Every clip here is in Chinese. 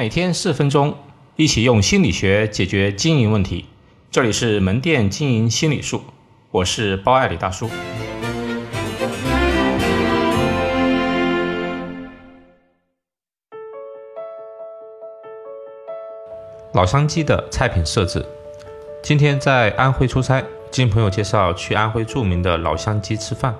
每天四分钟，一起用心理学解决经营问题。这里是门店经营心理术，我是包爱李大叔。老乡鸡的菜品设置。今天在安徽出差，经朋友介绍去安徽著名的老乡鸡吃饭，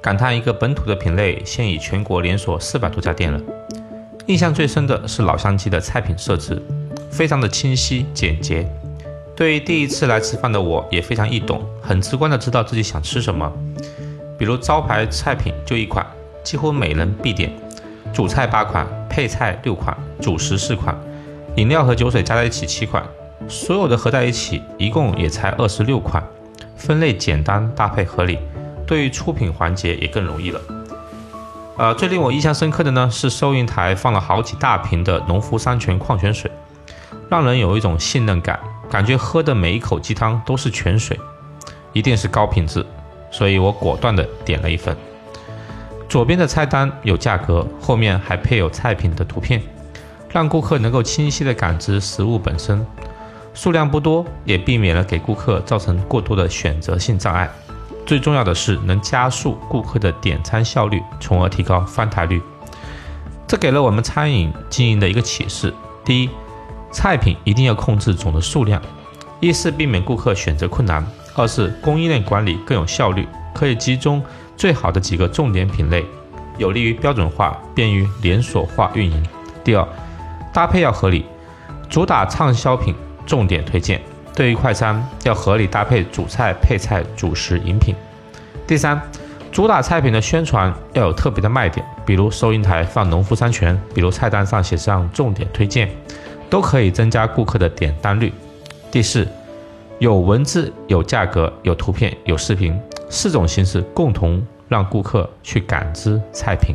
感叹一个本土的品类现已全国连锁四百多家店了。印象最深的是老乡鸡的菜品设置，非常的清晰简洁。对于第一次来吃饭的我，也非常易懂，很直观的知道自己想吃什么。比如招牌菜品就一款，几乎每人必点。主菜八款，配菜六款，主食四款，饮料和酒水加在一起七款，所有的合在一起一共也才二十六款。分类简单，搭配合理，对于出品环节也更容易了。呃，最令我印象深刻的呢是收银台放了好几大瓶的农夫山泉矿泉水，让人有一种信任感，感觉喝的每一口鸡汤都是泉水，一定是高品质，所以我果断的点了一份。左边的菜单有价格，后面还配有菜品的图片，让顾客能够清晰的感知食物本身，数量不多，也避免了给顾客造成过多的选择性障碍。最重要的是能加速顾客的点餐效率，从而提高翻台率。这给了我们餐饮经营的一个启示：第一，菜品一定要控制总的数量，一是避免顾客选择困难；二是供应链管理更有效率，可以集中最好的几个重点品类，有利于标准化，便于连锁化运营。第二，搭配要合理，主打畅销品，重点推荐。对于快餐，要合理搭配主菜、配菜、主食、饮品。第三，主打菜品的宣传要有特别的卖点，比如收银台放农夫山泉，比如菜单上写上重点推荐，都可以增加顾客的点单率。第四，有文字、有价格、有图片、有视频，四种形式共同让顾客去感知菜品。